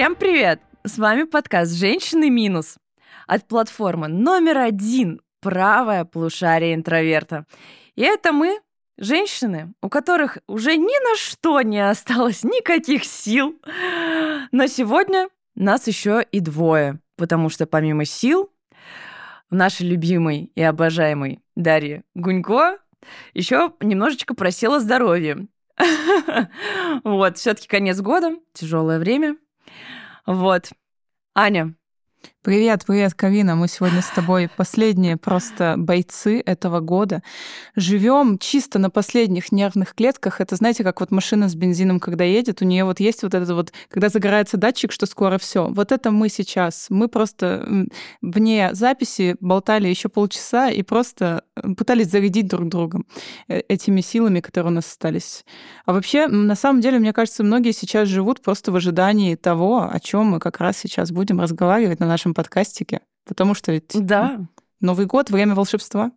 Всем привет! С вами подкаст «Женщины минус» от платформы номер один «Правое полушарие интроверта». И это мы, женщины, у которых уже ни на что не осталось никаких сил. Но сегодня нас еще и двое, потому что помимо сил нашей любимой и обожаемой Дарьи Гунько еще немножечко просела здоровье. Вот, все-таки конец года, тяжелое время. Вот. Аня, Привет, привет, Карина. Мы сегодня с тобой последние просто бойцы этого года. Живем чисто на последних нервных клетках. Это, знаете, как вот машина с бензином, когда едет, у нее вот есть вот этот вот, когда загорается датчик, что скоро все. Вот это мы сейчас. Мы просто вне записи болтали еще полчаса и просто пытались зарядить друг друга э, этими силами, которые у нас остались. А вообще, на самом деле, мне кажется, многие сейчас живут просто в ожидании того, о чем мы как раз сейчас будем разговаривать на нашем подкастике, потому что ведь да. Новый год — время волшебства.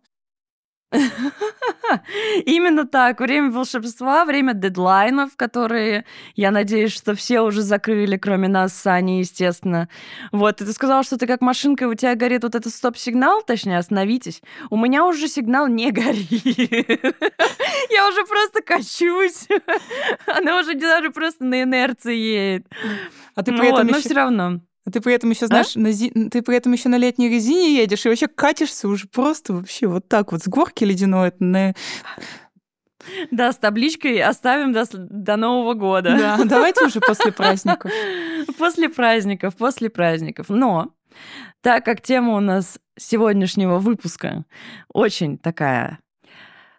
Именно так. Время волшебства, время дедлайнов, которые, я надеюсь, что все уже закрыли, кроме нас с Аней, естественно. Вот, и ты сказал, что ты как машинка, у тебя горит вот этот стоп-сигнал, точнее, остановитесь. У меня уже сигнал не горит. Я уже просто качусь. Она уже даже просто на инерции едет. А ты при этом но все равно. А ты при этом еще, а? знаешь, а? на зи... ты при этом еще на летней резине едешь и вообще катишься уже просто вообще вот так вот с горки ледяной на да, с табличкой оставим до, до Нового года. Да, давайте уже после праздников. После праздников, после праздников. Но так как тема у нас сегодняшнего выпуска очень такая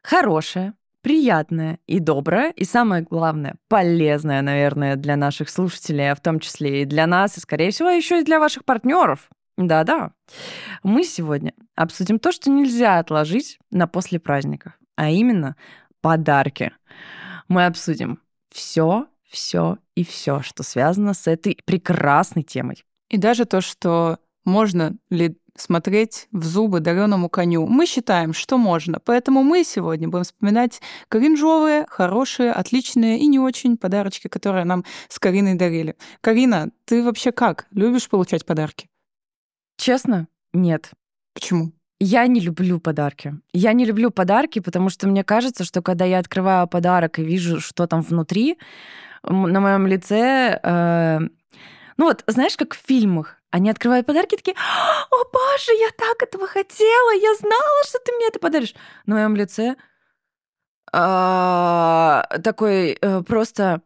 хорошая, приятная и добрая, и самое главное, полезная, наверное, для наших слушателей, а в том числе и для нас, и, скорее всего, еще и для ваших партнеров. Да-да. Мы сегодня обсудим то, что нельзя отложить на после праздников, а именно подарки. Мы обсудим все, все и все, что связано с этой прекрасной темой. И даже то, что можно ли смотреть в зубы дареному коню. Мы считаем, что можно. Поэтому мы сегодня будем вспоминать кринжовые, хорошие, отличные и не очень подарочки, которые нам с Кариной дарили. Карина, ты вообще как? Любишь получать подарки? Честно, нет. Почему? Я не люблю подарки. Я не люблю подарки, потому что мне кажется, что когда я открываю подарок и вижу, что там внутри, на моем лице э, ну вот, знаешь, как в фильмах, они открывают подарки такие, о боже, я так этого хотела, я знала, что ты мне это подаришь. На моем лице а, такой э, просто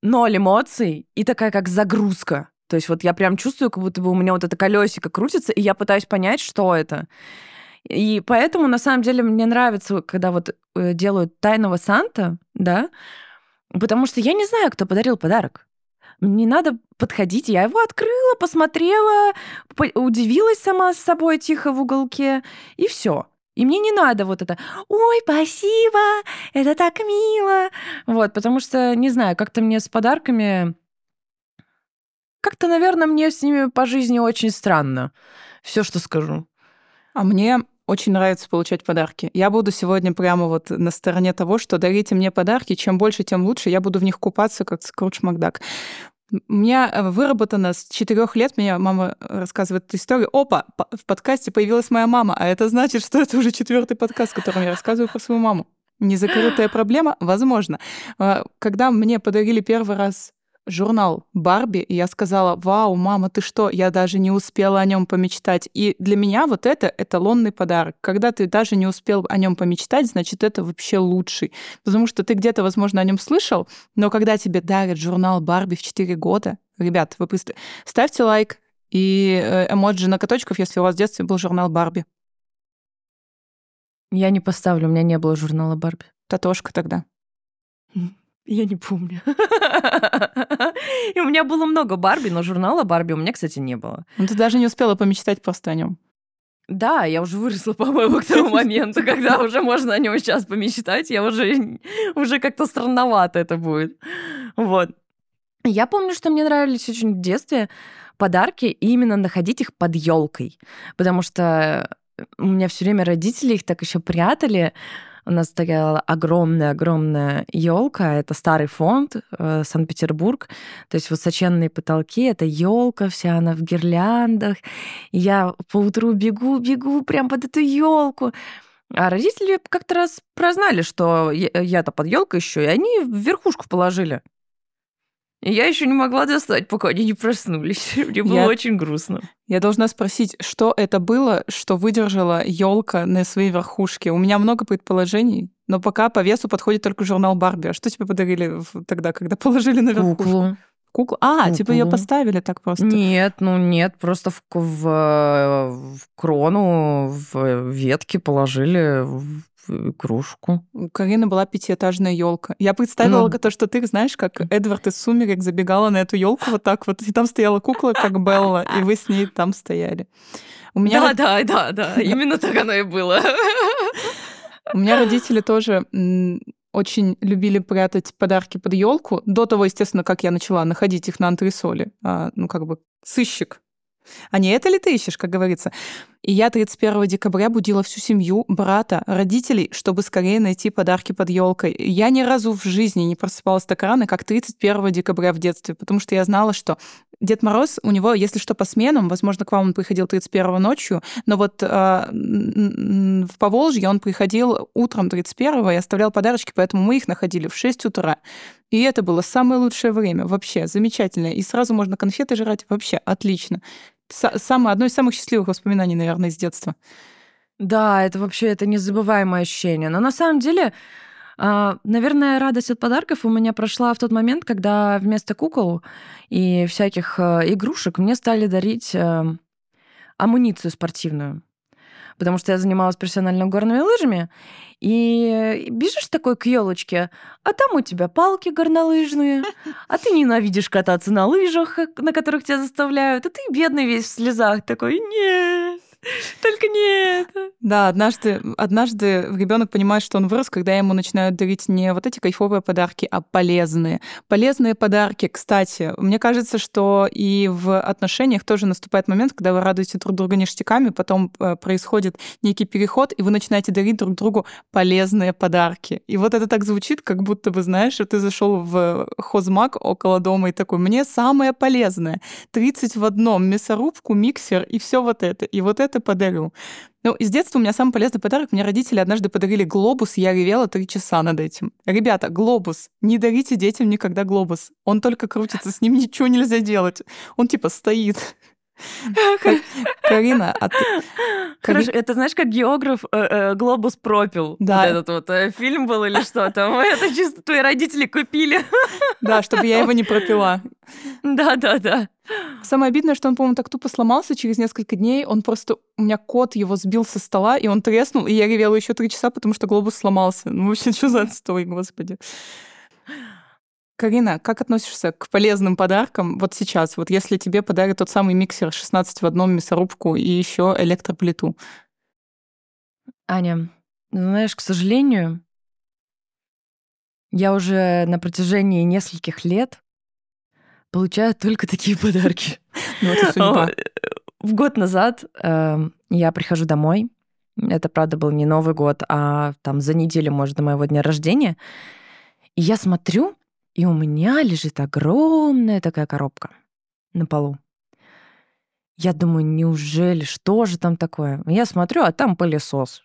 ноль эмоций и такая как загрузка. То есть вот я прям чувствую, как будто бы у меня вот это колесико крутится, и я пытаюсь понять, что это. И поэтому, на самом деле, мне нравится, когда вот э, делают тайного Санта, да, потому что я не знаю, кто подарил подарок. Не надо подходить. Я его открыла, посмотрела, удивилась сама с собой тихо в уголке, и все. И мне не надо вот это «Ой, спасибо, это так мило». Вот, потому что, не знаю, как-то мне с подарками... Как-то, наверное, мне с ними по жизни очень странно. Все, что скажу. А мне очень нравится получать подарки. Я буду сегодня прямо вот на стороне того, что дарите мне подарки, чем больше, тем лучше. Я буду в них купаться, как Скрудж Макдак. У меня э, выработано с четырех лет, меня мама рассказывает эту историю. Опа, в подкасте появилась моя мама, а это значит, что это уже четвертый подкаст, в котором я рассказываю про свою маму. Незакрытая проблема? Возможно. А, когда мне подарили первый раз журнал Барби, и я сказала, вау, мама, ты что, я даже не успела о нем помечтать. И для меня вот это эталонный подарок. Когда ты даже не успел о нем помечтать, значит, это вообще лучший. Потому что ты где-то, возможно, о нем слышал, но когда тебе дарят журнал Барби в 4 года, ребят, вы быстро ставьте лайк и э, эмоджи ноготочков, если у вас в детстве был журнал Барби. Я не поставлю, у меня не было журнала Барби. Татошка тогда. Я не помню. И у меня было много Барби, но журнала Барби у меня, кстати, не было. Ну, ты даже не успела помечтать просто о нем. Да, я уже выросла, по-моему, к тому моменту, когда уже можно о нем сейчас помечтать. Я уже, уже как-то странновато это будет. Вот. Я помню, что мне нравились очень в детстве подарки, и именно находить их под елкой. Потому что у меня все время родители их так еще прятали у нас стояла огромная-огромная елка. Это старый фонд э, Санкт-Петербург. То есть высоченные потолки. Это елка вся, она в гирляндах. Я по утру бегу, бегу прям под эту елку. А родители как-то раз прознали, что я-то под елкой еще, и они в верхушку положили. Я еще не могла достать, пока они не проснулись. Мне было я... очень грустно. Я должна спросить, что это было, что выдержала елка на своей верхушке? У меня много предположений, но пока по весу подходит только журнал Барби. А что тебе подарили тогда, когда положили на верхушку? Куклу. Куклу? А, Куклу. типа ее поставили так просто? Нет, ну нет, просто в, в, в крону, в ветки положили в кружку. У Карины была пятиэтажная елка. Я представила ну... то, что ты знаешь, как Эдвард из Сумерек забегала на эту елку вот так вот, и там стояла кукла, как Белла, и вы с ней там стояли. У меня... Да, да, да, да, именно так оно и было. У меня родители тоже очень любили прятать подарки под елку. До того, естественно, как я начала находить их на антресоле. А, ну, как бы сыщик а не это ли ты ищешь, как говорится? И я 31 декабря будила всю семью, брата, родителей, чтобы скорее найти подарки под елкой. Я ни разу в жизни не просыпалась так рано, как 31 декабря в детстве, потому что я знала, что Дед Мороз, у него, если что, по сменам, возможно, к вам он приходил 31 ночью, но вот э, в Поволжье он приходил утром 31 и оставлял подарочки, поэтому мы их находили в 6 утра. И это было самое лучшее время, вообще замечательное. И сразу можно конфеты жрать, вообще отлично. Самое, одно из самых счастливых воспоминаний, наверное, из детства. Да, это вообще это незабываемое ощущение. Но на самом деле, а, наверное, радость от подарков у меня прошла в тот момент, когда вместо кукол и всяких э, игрушек мне стали дарить э, амуницию спортивную потому что я занималась профессионально горными лыжами, и бежишь такой к елочке, а там у тебя палки горнолыжные, а ты ненавидишь кататься на лыжах, на которых тебя заставляют, а ты бедный весь в слезах такой, нет, только нет. Да, однажды, однажды ребенок понимает, что он вырос, когда ему начинают дарить не вот эти кайфовые подарки, а полезные. Полезные подарки, кстати. Мне кажется, что и в отношениях тоже наступает момент, когда вы радуете друг друга ништяками, потом э, происходит некий переход, и вы начинаете дарить друг другу полезные подарки. И вот это так звучит, как будто бы, знаешь, что ты зашел в хозмаг около дома и такой, мне самое полезное. 30 в одном, мясорубку, миксер и все вот это. И вот это это подарю. Ну, из детства у меня самый полезный подарок. Мне родители однажды подарили глобус, я ревела три часа над этим. Ребята, глобус. Не дарите детям никогда глобус. Он только крутится, с ним ничего нельзя делать. Он типа стоит. Карина, а ты... Хорошо, это знаешь, как географ э, э, глобус пропил. Да. Этот вот э, фильм был или что там. Это чисто твои родители купили. Да, чтобы я его не пропила. Да, да, да. Самое обидное, что он, по-моему, так тупо сломался через несколько дней. Он просто... У меня кот его сбил со стола, и он треснул, и я ревела еще три часа, потому что глобус сломался. Ну, вообще, что за отстой, господи. Карина, как относишься к полезным подаркам вот сейчас? Вот если тебе подарят тот самый миксер 16 в одном, мясорубку и еще электроплиту. Аня, знаешь, к сожалению, я уже на протяжении нескольких лет получаю только такие подарки. Ну, судьба. В год назад эм, я прихожу домой. Это, правда, был не Новый год, а там за неделю, может, до моего дня рождения. И я смотрю, и у меня лежит огромная такая коробка на полу. Я думаю, неужели, что же там такое? Я смотрю, а там пылесос.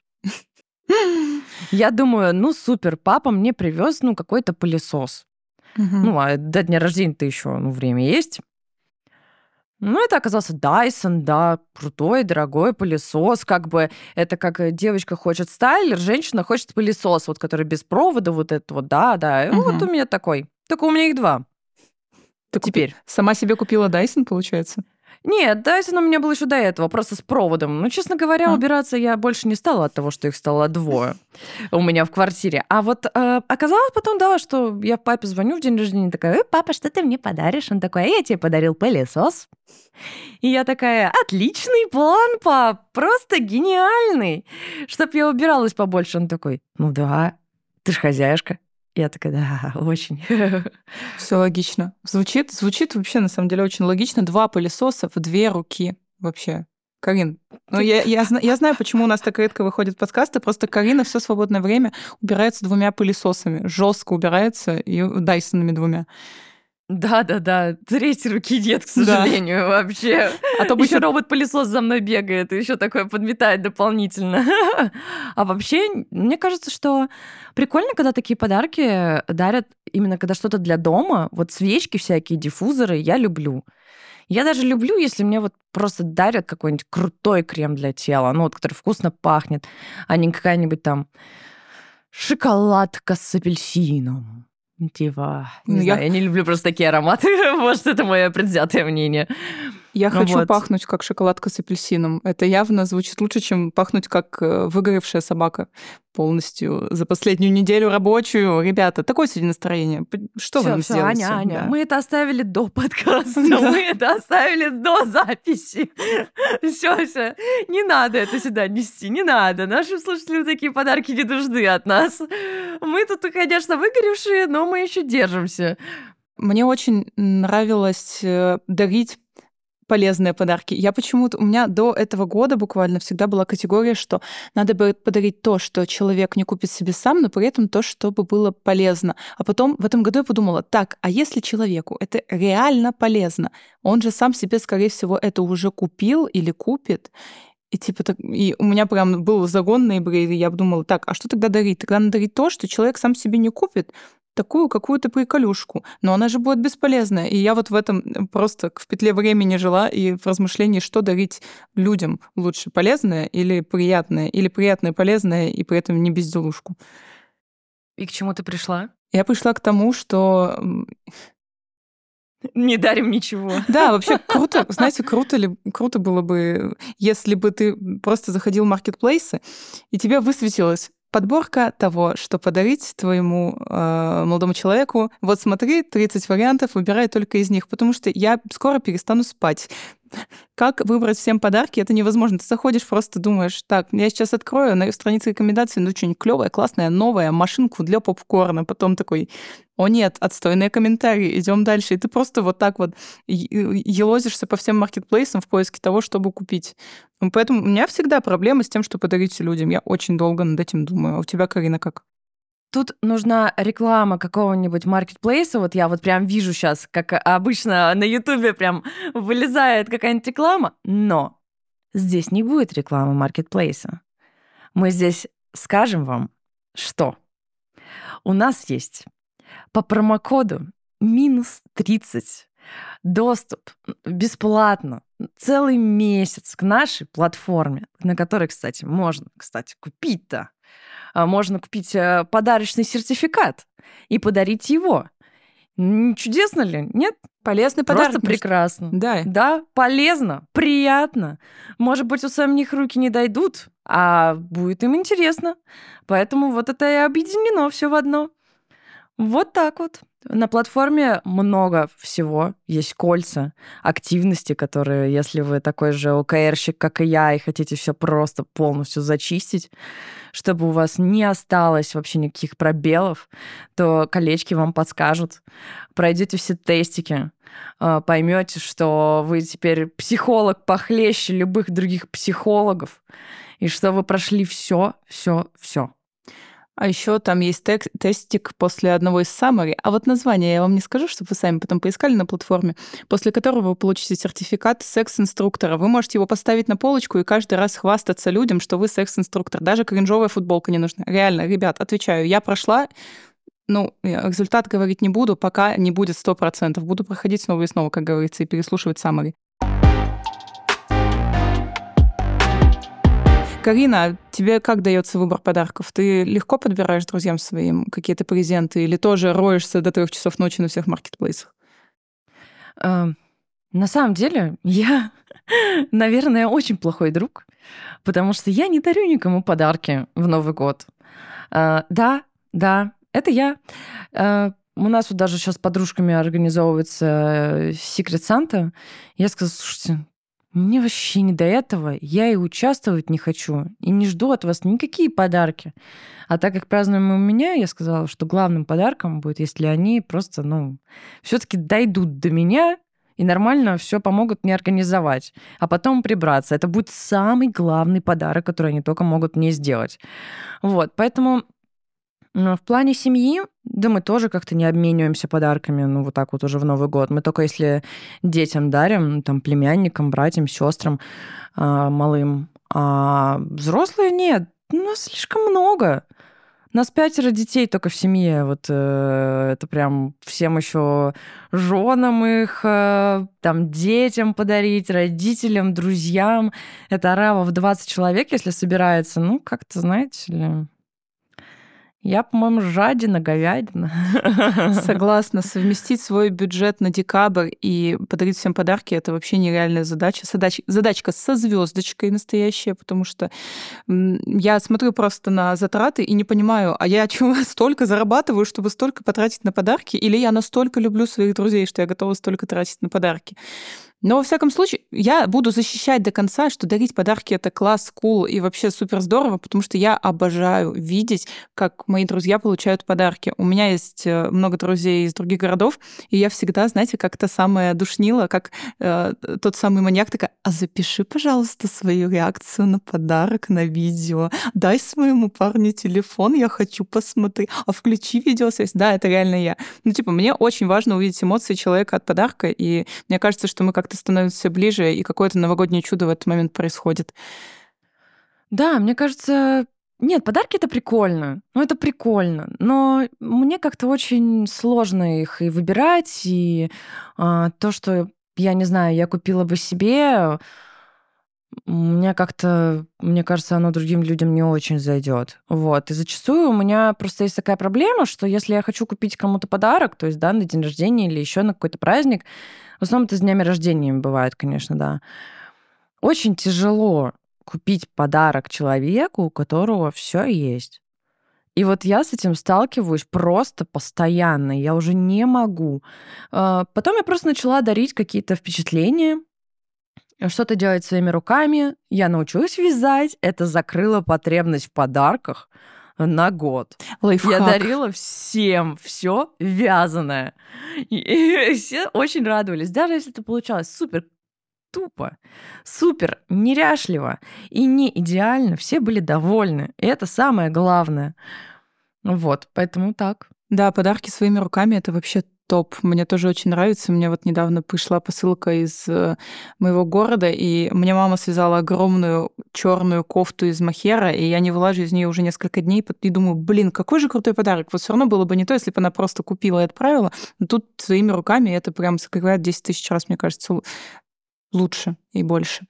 Я думаю, ну супер, папа мне привез, ну, какой-то пылесос. Ну, а до дня рождения-то еще, ну, время есть. Ну, это оказался Dyson, да, крутой, дорогой пылесос. Как бы это как девочка хочет стайлер, женщина хочет пылесос, вот который без провода, вот это вот, да, да. Угу. Вот у меня такой. Только у меня их два. Ты Теперь. Купи... Сама себе купила Dyson, получается? Нет, Dyson у меня был еще до этого, просто с проводом. Но, честно говоря, а. убираться я больше не стала от того, что их стало двое у меня в квартире. А вот э, оказалось потом, да, что я папе звоню в день рождения, такая, э, папа, что ты мне подаришь? Он такой, а я тебе подарил пылесос. И я такая, отличный план, пап, просто гениальный. Чтоб я убиралась побольше. Он такой, ну да, ты ж хозяюшка. Я такая, да, очень. Все логично. Звучит, звучит вообще на самом деле очень логично. Два пылесоса в две руки вообще. Карин, ну, я, я, я знаю, почему у нас так редко выходят подкасты. Просто Карина все свободное время убирается двумя пылесосами. Жестко убирается и Дайсонами двумя. Да, да, да. Третьей руки нет, к сожалению, да. вообще. А то бы еще робот-пылесос за мной бегает и еще такое подметает дополнительно. А вообще, мне кажется, что прикольно, когда такие подарки дарят именно когда что-то для дома. Вот свечки всякие, диффузоры я люблю. Я даже люблю, если мне вот просто дарят какой-нибудь крутой крем для тела, ну вот, который вкусно пахнет, а не какая-нибудь там шоколадка с апельсином. Типа, не ну, знаю, я... я не люблю просто такие ароматы. Может, это мое предвзятое мнение. Я ну, хочу вот. пахнуть как шоколадка с апельсином. Это явно звучит лучше, чем пахнуть как э, выгоревшая собака полностью за последнюю неделю рабочую. Ребята, такое сегодня настроение. Что всё, вы нам всё, сделаете? Аня, Аня, да. мы это оставили до подкаста, да. мы это оставили до записи. Все, все. Не надо это сюда нести, не надо. Нашим слушателям такие подарки не нужны от нас. Мы тут, конечно, выгоревшие, но мы еще держимся. Мне очень нравилось э, дарить полезные подарки. Я почему-то... У меня до этого года буквально всегда была категория, что надо бы подарить то, что человек не купит себе сам, но при этом то, чтобы было полезно. А потом в этом году я подумала, так, а если человеку это реально полезно, он же сам себе, скорее всего, это уже купил или купит, и типа так, и у меня прям был загон на eBay, и я думала, так, а что тогда дарить? Тогда надо дарить то, что человек сам себе не купит, такую какую-то приколюшку, но она же будет бесполезная. И я вот в этом э, просто в петле времени жила и в размышлении, что дарить людям лучше, полезное или приятное, или приятное, полезное, и при этом не безделушку. И к чему ты пришла? Я пришла к тому, что не дарим ничего. Да, вообще круто. Знаете, круто ли, круто было бы, если бы ты просто заходил в маркетплейсы, и тебе высветилось подборка того, что подарить твоему э, молодому человеку. Вот смотри, 30 вариантов, выбирай только из них, потому что я скоро перестану спать. Как выбрать всем подарки, это невозможно. Ты заходишь, просто думаешь, так, я сейчас открою на странице рекомендаций, ну, что-нибудь клевое, классное, новое, машинку для попкорна. Потом такой, о нет, отстойные комментарии, идем дальше. И ты просто вот так вот елозишься по всем маркетплейсам в поиске того, чтобы купить. Поэтому у меня всегда проблема с тем, что подарить людям. Я очень долго над этим думаю. А у тебя, Карина, как? Тут нужна реклама какого-нибудь маркетплейса. Вот я вот прям вижу сейчас, как обычно на Ютубе прям вылезает какая-нибудь реклама. Но здесь не будет рекламы маркетплейса. Мы здесь скажем вам, что у нас есть по промокоду минус 30 доступ бесплатно целый месяц к нашей платформе, на которой, кстати, можно, кстати, купить-то а, можно купить э, подарочный сертификат и подарить его. Чудесно ли? Нет? Полезный подарок. Просто прекрасно. Да. Да, полезно, приятно. Может быть, у самих руки не дойдут, а будет им интересно. Поэтому вот это и объединено все в одно. Вот так вот. На платформе много всего. Есть кольца, активности, которые, если вы такой же ОКРщик, как и я, и хотите все просто полностью зачистить, чтобы у вас не осталось вообще никаких пробелов, то колечки вам подскажут. Пройдете все тестики, а, поймете, что вы теперь психолог похлеще любых других психологов, и что вы прошли все, все, все. А еще там есть тек- тестик после одного из summary. А вот название я вам не скажу, чтобы вы сами потом поискали на платформе, после которого вы получите сертификат секс-инструктора. Вы можете его поставить на полочку и каждый раз хвастаться людям, что вы секс-инструктор. Даже кринжовая футболка не нужна. Реально, ребят, отвечаю, я прошла ну, результат говорить не буду, пока не будет 100%. Буду проходить снова и снова, как говорится, и переслушивать summary. Карина, тебе как дается выбор подарков? Ты легко подбираешь друзьям своим какие-то презенты или тоже роешься до трех часов ночи на всех маркетплейсах? Uh, на самом деле, я, наверное, очень плохой друг, потому что я не дарю никому подарки в Новый год. Uh, да, да, это я. Uh, у нас вот даже сейчас с подружками организовывается Секрет Санта. Я сказала, слушайте, мне вообще не до этого, я и участвовать не хочу, и не жду от вас никакие подарки. А так как празднуем у меня, я сказала, что главным подарком будет, если они просто, ну, все таки дойдут до меня и нормально все помогут мне организовать, а потом прибраться. Это будет самый главный подарок, который они только могут мне сделать. Вот, поэтому в плане семьи, да, мы тоже как-то не обмениваемся подарками, ну, вот так вот уже в Новый год. Мы только если детям дарим, там, племянникам, братьям, сестрам э, малым. А взрослые нет, у нас слишком много. У нас пятеро детей только в семье. Вот э, это прям всем еще женам их, э, там, детям подарить, родителям, друзьям. Это арава в 20 человек, если собирается. Ну, как-то, знаете ли, я, по-моему, жадина, говядина. Согласна. Совместить свой бюджет на декабрь и подарить всем подарки это вообще нереальная задача. Задач, задачка со звездочкой настоящая, потому что я смотрю просто на затраты и не понимаю, а я чего столько зарабатываю, чтобы столько потратить на подарки, или я настолько люблю своих друзей, что я готова столько тратить на подарки. Но, во всяком случае, я буду защищать до конца, что дарить подарки — это класс, кул и вообще супер здорово, потому что я обожаю видеть, как мои друзья получают подарки. У меня есть э, много друзей из других городов, и я всегда, знаете, как то самое душнила, как э, тот самый маньяк такая, а запиши, пожалуйста, свою реакцию на подарок на видео. Дай своему парню телефон, я хочу посмотреть. А включи видеосвязь. Да, это реально я. Ну, типа, мне очень важно увидеть эмоции человека от подарка, и мне кажется, что мы как как-то становится все ближе, и какое-то новогоднее чудо в этот момент происходит. Да, мне кажется, нет, подарки это прикольно. Ну, это прикольно. Но мне как-то очень сложно их и выбирать. И а, то, что я не знаю, я купила бы себе, мне как-то, мне кажется, оно другим людям не очень зайдет. Вот. И зачастую у меня просто есть такая проблема, что если я хочу купить кому-то подарок, то есть, да, на день рождения или еще на какой-то праздник, в основном это с днями рождения бывает, конечно, да. Очень тяжело купить подарок человеку, у которого все есть. И вот я с этим сталкиваюсь просто постоянно. Я уже не могу. А, потом я просто начала дарить какие-то впечатления, что-то делать своими руками. Я научилась вязать. Это закрыло потребность в подарках на год. Лайфхак. Я дарила всем все вязаное. И, все очень радовались. Даже если это получалось супер тупо, супер неряшливо и не идеально, все были довольны. И это самое главное. Вот, поэтому так. Да, подарки своими руками это вообще топ. Мне тоже очень нравится. Мне вот недавно пришла посылка из э, моего города, и мне мама связала огромную черную кофту из махера, и я не вылажу из нее уже несколько дней, и думаю, блин, какой же крутой подарок. Вот все равно было бы не то, если бы она просто купила и отправила. Но тут своими руками это прям закрывает 10 тысяч раз, мне кажется, лучше и больше.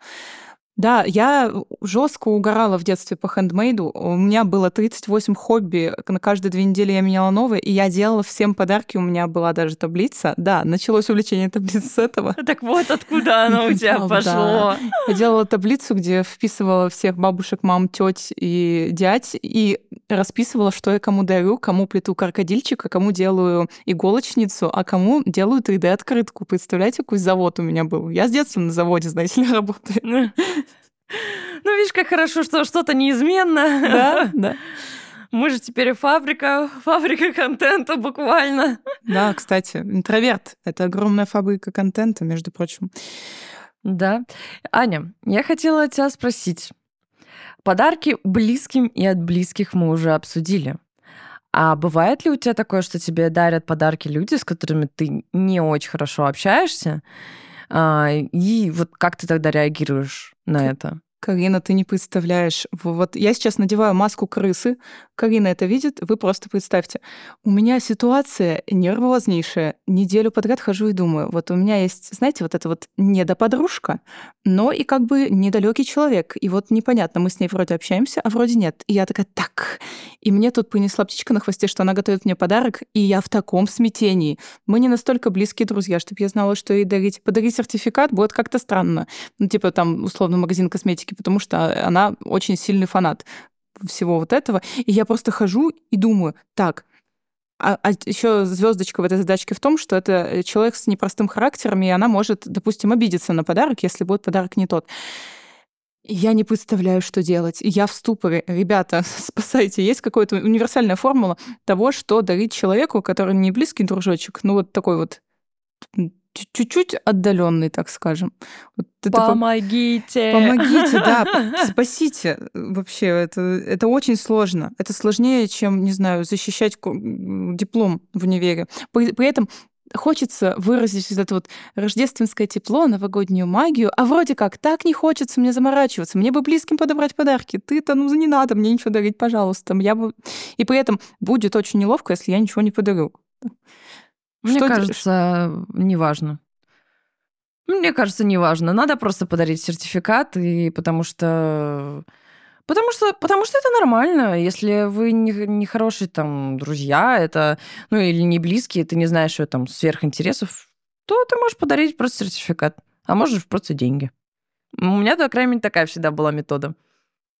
Да, я жестко угорала в детстве по хендмейду. У меня было 38 хобби. На каждые две недели я меняла новые, и я делала всем подарки. У меня была даже таблица. Да, началось увлечение таблиц с этого. Так вот откуда оно у тебя пошло. Я делала таблицу, где вписывала всех бабушек, мам, теть и дядь, и расписывала, что я кому дарю, кому плету крокодильчика, кому делаю иголочницу, а кому делаю 3D-открытку. Представляете, какой завод у меня был? Я с детства на заводе, знаете ли, работаю. Ну, видишь, как хорошо, что что-то неизменно. Да, да. Мы же теперь фабрика, фабрика контента буквально. Да, кстати, интроверт — это огромная фабрика контента, между прочим. Да. Аня, я хотела тебя спросить. Подарки близким и от близких мы уже обсудили. А бывает ли у тебя такое, что тебе дарят подарки люди, с которыми ты не очень хорошо общаешься? А, и вот как ты тогда реагируешь на это? Карина, ты не представляешь. Вот я сейчас надеваю маску крысы. Карина это видит, вы просто представьте. У меня ситуация нервознейшая. Неделю подряд хожу и думаю, вот у меня есть, знаете, вот эта вот недоподружка, но и как бы недалекий человек. И вот непонятно, мы с ней вроде общаемся, а вроде нет. И я такая, так. И мне тут принесла птичка на хвосте, что она готовит мне подарок, и я в таком смятении. Мы не настолько близкие друзья, чтобы я знала, что ей дарить. Подарить сертификат будет как-то странно. Ну, типа там, условно, магазин косметики фантастики, потому что она очень сильный фанат всего вот этого. И я просто хожу и думаю, так, а, а еще звездочка в этой задачке в том, что это человек с непростым характером, и она может, допустим, обидеться на подарок, если будет подарок не тот. Я не представляю, что делать. Я в ступоре. Ребята, спасайте. Есть какая-то универсальная формула того, что дарить человеку, который не близкий дружочек, ну вот такой вот чуть-чуть отдаленный, так скажем. Вот Помогите! Помогите, да, спасите. Вообще, это, это очень сложно. Это сложнее, чем, не знаю, защищать диплом в универе. При, при этом хочется выразить вот это вот рождественское тепло, новогоднюю магию, а вроде как так не хочется мне заморачиваться, мне бы близким подобрать подарки. Ты-то, ну, не надо мне ничего дарить, пожалуйста. Я бы... И при этом будет очень неловко, если я ничего не подарю. Мне Что кажется, неважно. Мне кажется, неважно. Надо просто подарить сертификат, и потому что Потому что, потому что это нормально. Если вы не, не хорошие там друзья, это, ну, или не близкие, ты не знаешь, что там сверхинтересов, то ты можешь подарить просто сертификат, а можешь просто деньги. У меня, по крайней мере, такая всегда была метода.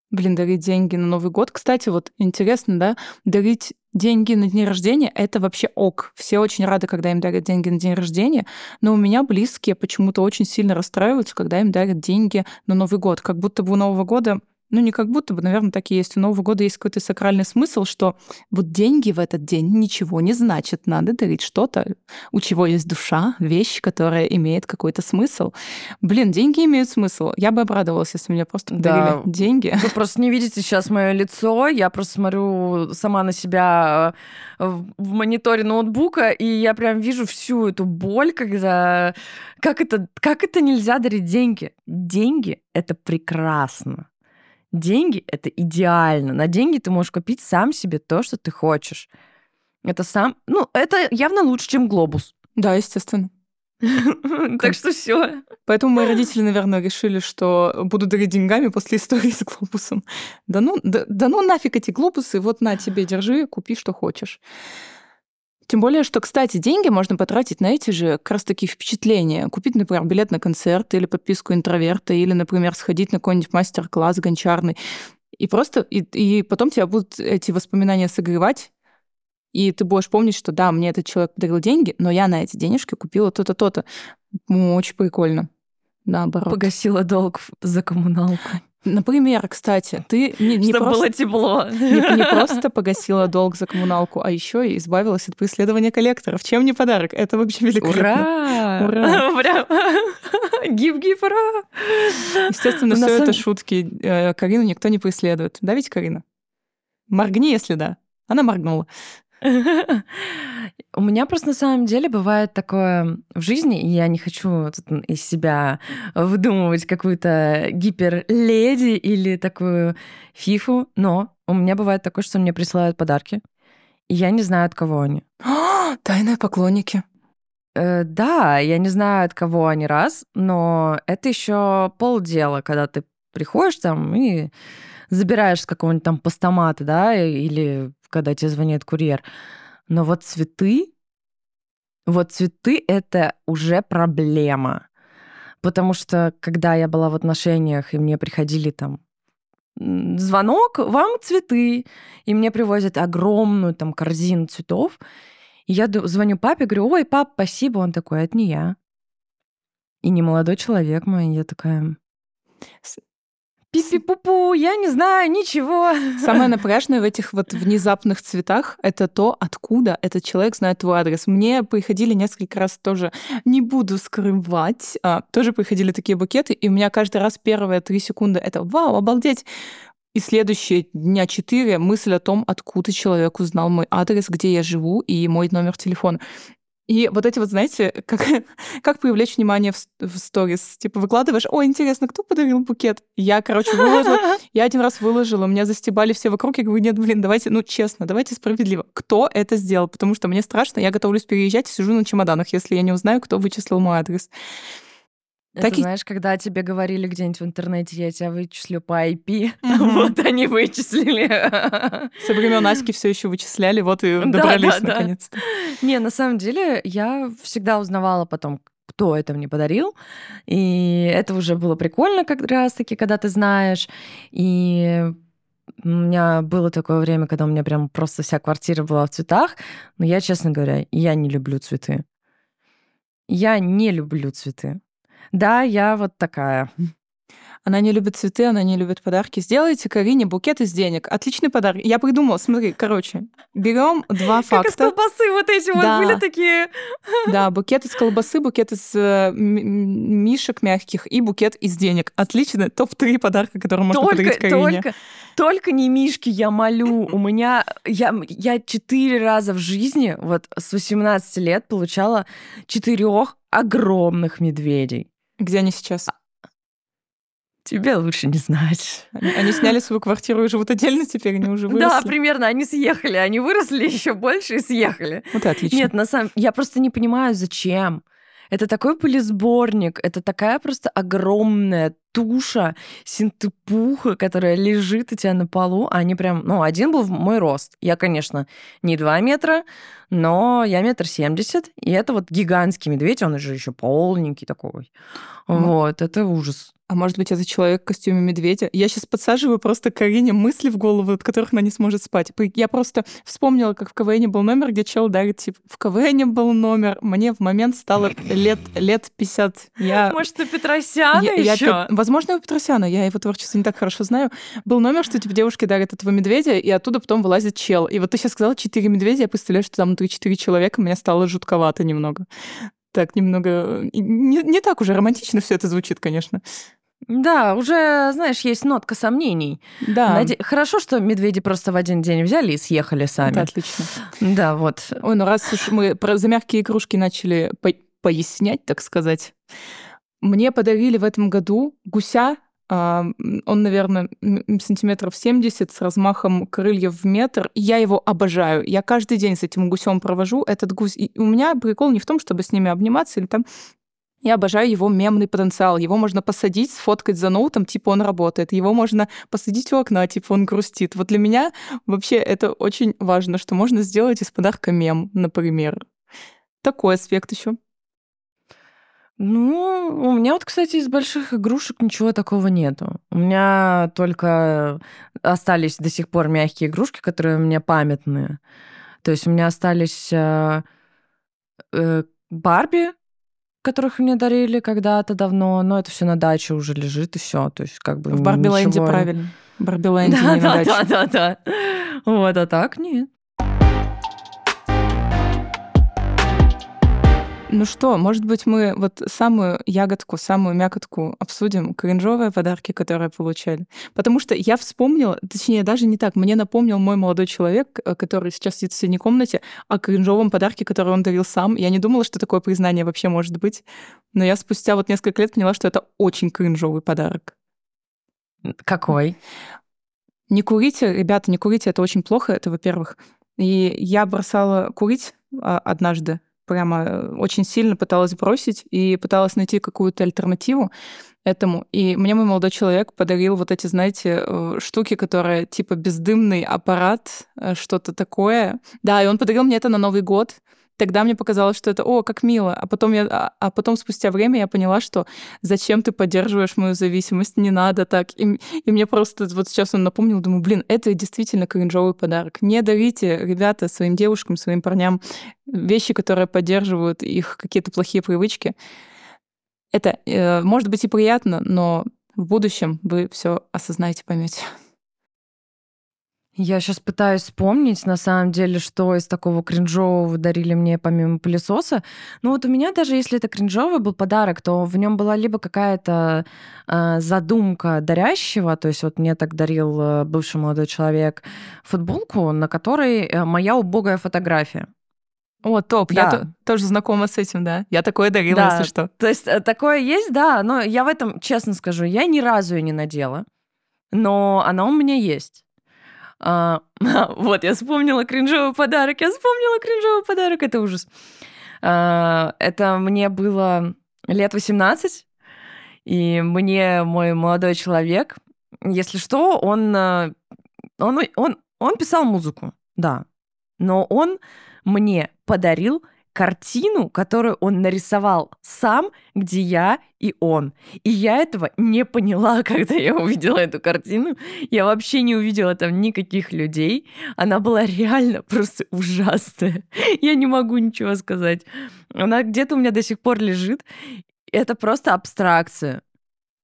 Блин, дарить деньги на Новый год. Кстати, вот интересно, да, дарить деньги на день рождения — это вообще ок. Все очень рады, когда им дарят деньги на день рождения, но у меня близкие почему-то очень сильно расстраиваются, когда им дарят деньги на Новый год. Как будто бы у Нового года ну, не как будто бы, наверное, так и есть. У Нового года есть какой-то сакральный смысл, что вот деньги в этот день ничего не значат. Надо дарить что-то, у чего есть душа, вещь, которая имеет какой-то смысл. Блин, деньги имеют смысл. Я бы обрадовалась, если мне просто да. деньги. Вы просто не видите сейчас мое лицо. Я просто смотрю сама на себя э, в мониторе ноутбука, и я прям вижу всю эту боль, когда... Как это, как это нельзя дарить деньги? Деньги — это прекрасно. Деньги — это идеально. На деньги ты можешь купить сам себе то, что ты хочешь. Это сам... Ну, это явно лучше, чем глобус. Да, естественно. Так что все. Поэтому мои родители, наверное, решили, что буду дарить деньгами после истории с глобусом. Да ну, да, да ну нафиг эти глобусы, вот на тебе, держи, купи, что хочешь. Тем более, что, кстати, деньги можно потратить на эти же как раз таки впечатления. Купить, например, билет на концерт или подписку интроверта, или, например, сходить на какой-нибудь мастер-класс гончарный. И просто, и, и потом тебя будут эти воспоминания согревать, и ты будешь помнить, что да, мне этот человек подарил деньги, но я на эти денежки купила то-то, то-то. Очень прикольно. Наоборот. Погасила долг за коммуналку. Например, кстати, ты не, не Чтобы просто, было тепло. Не, не просто погасила долг за коммуналку, а еще и избавилась от преследования коллекторов. Чем не подарок? Это вообще великолепно. Ура! Ура! Прям гиб-гиб, ура! Естественно, все это шутки. Э, Карину никто не преследует. Да ведь, Карина? Моргни, если да. Она моргнула. У меня просто на самом деле бывает такое в жизни, и я не хочу из себя выдумывать какую-то гиперледи или такую фифу, но у меня бывает такое, что мне присылают подарки, и я не знаю, от кого они. Тайные поклонники. Э, да, я не знаю, от кого они раз, но это еще полдела, когда ты приходишь там и забираешь с какого-нибудь там постамата, да, или когда тебе звонит курьер. Но вот цветы, вот цветы — это уже проблема. Потому что, когда я была в отношениях, и мне приходили там звонок, вам цветы, и мне привозят огромную там корзину цветов, и я звоню папе, говорю, ой, пап, спасибо, он такой, это не я. И не молодой человек мой, я такая... Пипи-пупу, я не знаю ничего. Самое напряжное в этих вот внезапных цветах — это то, откуда этот человек знает твой адрес. Мне приходили несколько раз тоже, не буду скрывать, а, тоже приходили такие букеты, и у меня каждый раз первые три секунды — это «Вау, обалдеть!» И следующие дня четыре мысль о том, откуда человек узнал мой адрес, где я живу и мой номер телефона. И вот эти вот, знаете, как, как привлечь внимание в, в сторис? Типа выкладываешь, о, интересно, кто подарил букет? Я, короче, выложила, я один раз выложила, меня застебали все вокруг, я говорю, нет, блин, давайте, ну, честно, давайте справедливо. Кто это сделал? Потому что мне страшно, я готовлюсь переезжать и сижу на чемоданах, если я не узнаю, кто вычислил мой адрес. Это так знаешь, когда тебе говорили где-нибудь в интернете, я тебя вычислю по IP, mm-hmm. вот они вычислили. Со времен Аськи все еще вычисляли, вот и добрались да, да, наконец-то. Да. Не, на самом деле я всегда узнавала потом, кто это мне подарил. И это уже было прикольно как раз-таки, когда ты знаешь. И у меня было такое время, когда у меня прям просто вся квартира была в цветах. Но я, честно говоря, я не люблю цветы. Я не люблю цветы. Да, я вот такая. Она не любит цветы, она не любит подарки. Сделайте Карине букет из денег. Отличный подарок. Я придумала, смотри, короче, берем два факта. Как из колбасы вот эти да. вот были такие. Да, букет из колбасы, букет из э, мишек мягких и букет из денег. Отлично, топ-3 подарка, который можно только, подарить Карине. Только, только не мишки, я молю. У меня, я, я четыре раза в жизни, вот с 18 лет, получала четырех огромных медведей. Где они сейчас? Тебе лучше не знать. Они, они сняли свою квартиру и живут отдельно теперь, они уже выросли. Да, примерно, они съехали, они выросли еще больше и съехали. Вот отлично. Нет, на самом я просто не понимаю, зачем. Это такой пылесборник, это такая просто огромная туша синтепуха, которая лежит у тебя на полу. А они прям, ну, один был в мой рост. Я, конечно, не 2 метра, но я метр семьдесят, и это вот гигантский медведь, он же еще полненький такой. Вот, это ужас. А может быть, это человек в костюме медведя? Я сейчас подсаживаю просто Карине мысли в голову, от которых она не сможет спать. Я просто вспомнила, как в КВН был номер, где чел дарит, типа, в КВН был номер, мне в момент стало лет, лет 50. Я... Может, у Петросяна я, еще? Я, возможно, у Петросяна, я его творчество не так хорошо знаю. Был номер, что, типа, девушки дарят этого медведя, и оттуда потом вылазит чел. И вот ты сейчас сказала четыре медведя, я представляю, что там внутри четыре человека, мне стало жутковато немного. Так, немного... Не, не так уже романтично все это звучит, конечно. Да, уже, знаешь, есть нотка сомнений. Да. Наде... Хорошо, что медведи просто в один день взяли и съехали сами. Это отлично. Да, вот. Ой, ну раз уж мы про за мягкие игрушки начали по пояснять, так сказать, мне подарили в этом году гуся. А, он, наверное, сантиметров 70 с размахом крыльев в метр. Я его обожаю. Я каждый день с этим гусем провожу. Этот гусь... И у меня прикол не в том, чтобы с ними обниматься или там я обожаю его мемный потенциал. Его можно посадить, сфоткать за ноутом, типа он работает. Его можно посадить у окна, типа он грустит. Вот для меня вообще это очень важно, что можно сделать из подарка мем, например. Такой аспект еще. Ну, у меня вот, кстати, из больших игрушек ничего такого нету. У меня только остались до сих пор мягкие игрушки, которые у меня памятные. То есть у меня остались э, э, Барби, которых мне дарили когда-то давно, но это все на даче уже лежит и все, то есть как бы в Барбиленде ничего... правильно. Барбиленде да, не да, на даче. Да, да, да. Вот, а так нет. Ну что, может быть, мы вот самую ягодку, самую мякотку обсудим, кринжовые подарки, которые получали. Потому что я вспомнила, точнее, даже не так, мне напомнил мой молодой человек, э, который сейчас сидит в соседней комнате, о кринжовом подарке, который он дарил сам. Я не думала, что такое признание вообще может быть. Но я спустя вот несколько лет поняла, что это очень кринжовый подарок. Какой? Не курите, ребята, не курите, это очень плохо, это во-первых. И я бросала курить а, однажды, прямо э, очень сильно пыталась бросить и пыталась найти какую-то альтернативу этому. И мне мой молодой человек подарил вот эти, знаете, э, штуки, которые типа бездымный аппарат, э, что-то такое. Да, и он подарил мне это на Новый год. Тогда мне показалось, что это, о, как мило. А потом, я, а, а потом спустя время я поняла, что зачем ты поддерживаешь мою зависимость, не надо так. И, и мне просто вот сейчас он напомнил, думаю, блин, это действительно кринжовый подарок. Не дарите, ребята, своим девушкам, своим парням вещи, которые поддерживают их какие-то плохие привычки. Это э, может быть и приятно, но в будущем вы все осознаете, поймете. Я сейчас пытаюсь вспомнить, на самом деле, что из такого кринжового дарили мне помимо пылесоса. Ну вот у меня даже если это кринжовый был подарок, то в нем была либо какая-то э, задумка дарящего, то есть вот мне так дарил э, бывший молодой человек футболку, на которой э, моя убогая фотография. О, топ, да. я то, тоже знакома с этим, да. Я такое дарила, да. если что. То есть э, такое есть, да, но я в этом, честно скажу, я ни разу ее не надела, но она у меня есть. А, вот, я вспомнила кринжовый подарок. Я вспомнила кринжовый подарок. Это ужас. А, это мне было лет 18, и мне мой молодой человек, если что, он, э, он, он, он писал музыку, да, но он мне подарил картину, которую он нарисовал сам, где я и он. И я этого не поняла, когда я увидела эту картину. Я вообще не увидела там никаких людей. Она была реально просто ужасная. Я не могу ничего сказать. Она где-то у меня до сих пор лежит. Это просто абстракция.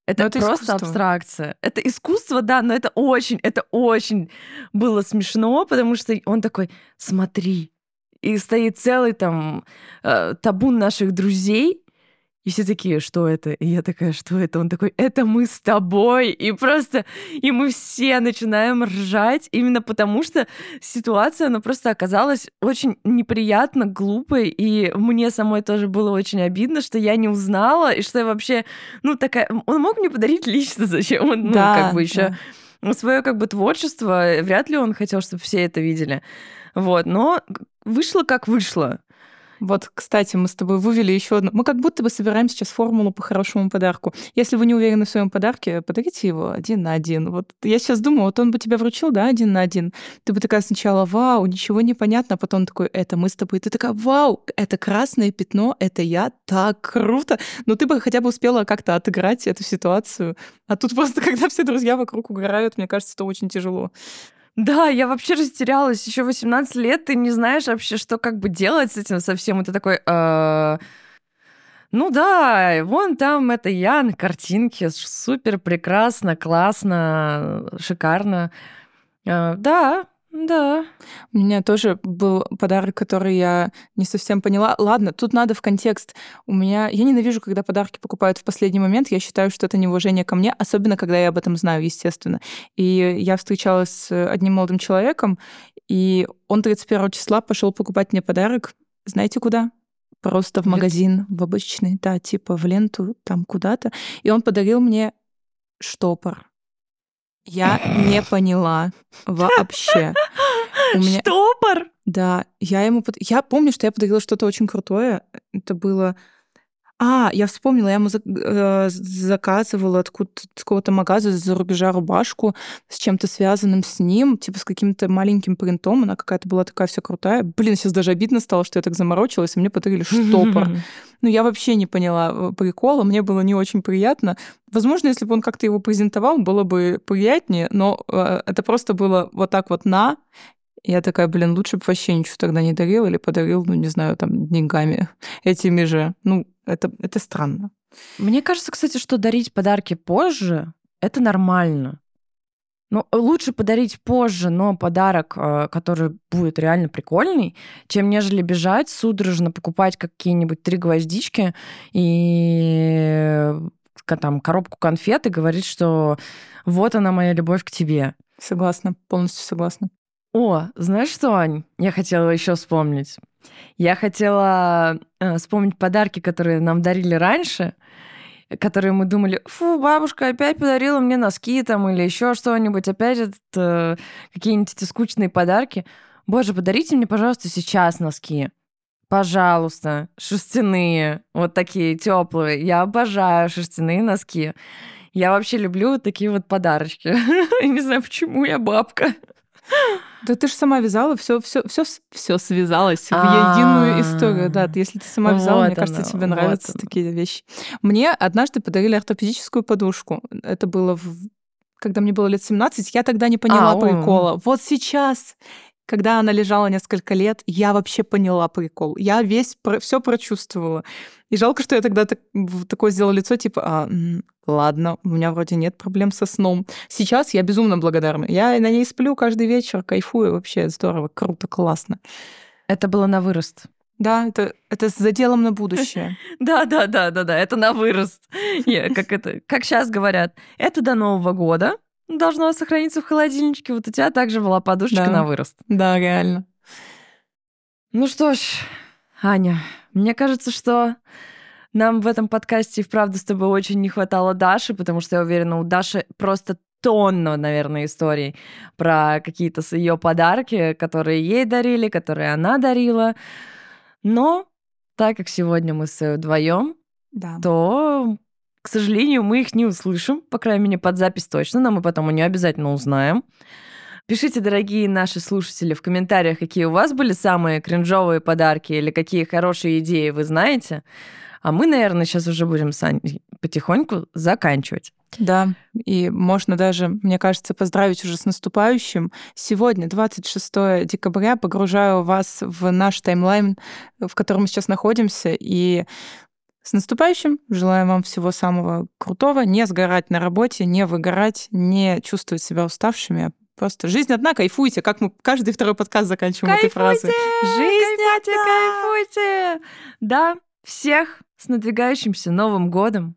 Это, Но это просто искусство. абстракция. Это искусство, да, но это очень, это очень было смешно, потому что он такой, смотри, и стоит целый там э, табун наших друзей, и все такие, что это? И я такая, что это? Он такой, это мы с тобой. И просто, и мы все начинаем ржать, именно потому что ситуация, она просто оказалась очень неприятно, глупой, и мне самой тоже было очень обидно, что я не узнала, и что я вообще, ну, такая... Он мог мне подарить лично, зачем он, ну, Да, как бы еще да. свое как бы творчество, вряд ли он хотел, чтобы все это видели. Вот, но вышло как вышло. Вот, кстати, мы с тобой вывели еще одну. Мы как будто бы собираем сейчас формулу по хорошему подарку. Если вы не уверены в своем подарке, подарите его один на один. Вот я сейчас думаю, вот он бы тебя вручил, да, один на один. Ты бы такая сначала, вау, ничего не понятно, а потом такой, это мы с тобой. Ты такая, вау, это красное пятно, это я, так круто. Но ты бы хотя бы успела как-то отыграть эту ситуацию. А тут просто, когда все друзья вокруг угорают, мне кажется, это очень тяжело. Да, я вообще растерялась. Еще 18 лет, ты не знаешь вообще, что как бы делать с этим совсем. Это такой... «Э, ну да, вон там это я на картинке. Супер, прекрасно, классно, шикарно. Э, да, да. У меня тоже был подарок, который я не совсем поняла. Ладно, тут надо в контекст. У меня... Я ненавижу, когда подарки покупают в последний момент. Я считаю, что это неуважение ко мне, особенно когда я об этом знаю, естественно. И я встречалась с одним молодым человеком, и он 31 числа пошел покупать мне подарок. Знаете куда? Просто в магазин, в обычный, да, типа в ленту, там куда-то. И он подарил мне штопор. Я не поняла вообще. У меня... Штопор? Да, я ему... Под... Я помню, что я подарила что-то очень крутое. Это было... А, я вспомнила, я ему э, заказывала откуда с какого-то магаза за рубежа рубашку с чем-то связанным с ним, типа с каким-то маленьким принтом. Она какая-то была такая вся крутая. Блин, сейчас даже обидно стало, что я так заморочилась, и мне подарили штопор. Ну, я вообще не поняла э, прикола, мне было не очень приятно. Возможно, если бы он как-то его презентовал, было бы приятнее, но э, это просто было вот так вот на, я такая, блин, лучше бы вообще ничего тогда не дарил или подарил, ну, не знаю, там, деньгами этими же. Ну, это, это странно. Мне кажется, кстати, что дарить подарки позже — это нормально. Ну, лучше подарить позже, но подарок, э, который будет реально прикольный, чем нежели бежать, судорожно покупать какие-нибудь три гвоздички и там коробку конфет и говорить, что вот она моя любовь к тебе. Согласна, полностью согласна. О, знаешь что, Ань, я хотела еще вспомнить. Я хотела э, вспомнить подарки, которые нам дарили раньше, которые мы думали, фу, бабушка опять подарила мне носки там или еще что-нибудь, опять этот, э, какие-нибудь эти скучные подарки. Боже, подарите мне, пожалуйста, сейчас носки. Пожалуйста, шерстяные, вот такие теплые. Я обожаю шерстяные носки. Я вообще люблю такие вот подарочки. Не знаю, почему я бабка. Да ты же сама вязала, все, все, все, все связалось в единую историю. Да, если ты сама вязала, мне кажется, тебе нравятся такие вещи. Мне однажды подарили ортопедическую подушку. Это было когда мне было лет 17, я тогда не поняла прикола. Вот сейчас когда она лежала несколько лет, я вообще поняла прикол. Я весь про, все прочувствовала. И жалко, что я тогда так, такое сделала лицо, типа, а, ладно, у меня вроде нет проблем со сном. Сейчас я безумно благодарна. Я на ней сплю каждый вечер, кайфую вообще. Здорово, круто, классно. Это было на вырост. Да, это, это за делом на будущее. Да, да, да, да, да, это на вырост. Как это, как сейчас говорят, это до Нового года, должно сохраниться в холодильничке. Вот у тебя также была подушечка да. на вырост. Да, реально. Ну что ж, Аня, мне кажется, что нам в этом подкасте и вправду с тобой очень не хватало Даши, потому что я уверена, у Даши просто тонна, наверное, историй про какие-то ее подарки, которые ей дарили, которые она дарила. Но так как сегодня мы с вдвоем, да. то к сожалению, мы их не услышим, по крайней мере, под запись точно, но мы потом у нее обязательно узнаем. Пишите, дорогие наши слушатели, в комментариях, какие у вас были самые кринжовые подарки или какие хорошие идеи вы знаете. А мы, наверное, сейчас уже будем с Аней потихоньку заканчивать. Да, и можно даже, мне кажется, поздравить уже с наступающим. Сегодня, 26 декабря, погружаю вас в наш таймлайн, в котором мы сейчас находимся, и С наступающим! Желаю вам всего самого крутого. Не сгорать на работе, не выгорать, не чувствовать себя уставшими, а Просто жизнь одна, кайфуйте, как мы каждый второй подкаст заканчиваем кайфуйте, этой фразой. Жизнь кайфуйте, одна! кайфуйте! Да, всех с надвигающимся Новым годом.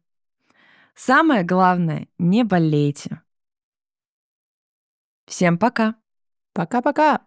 Самое главное, не болейте. Всем пока. Пока-пока.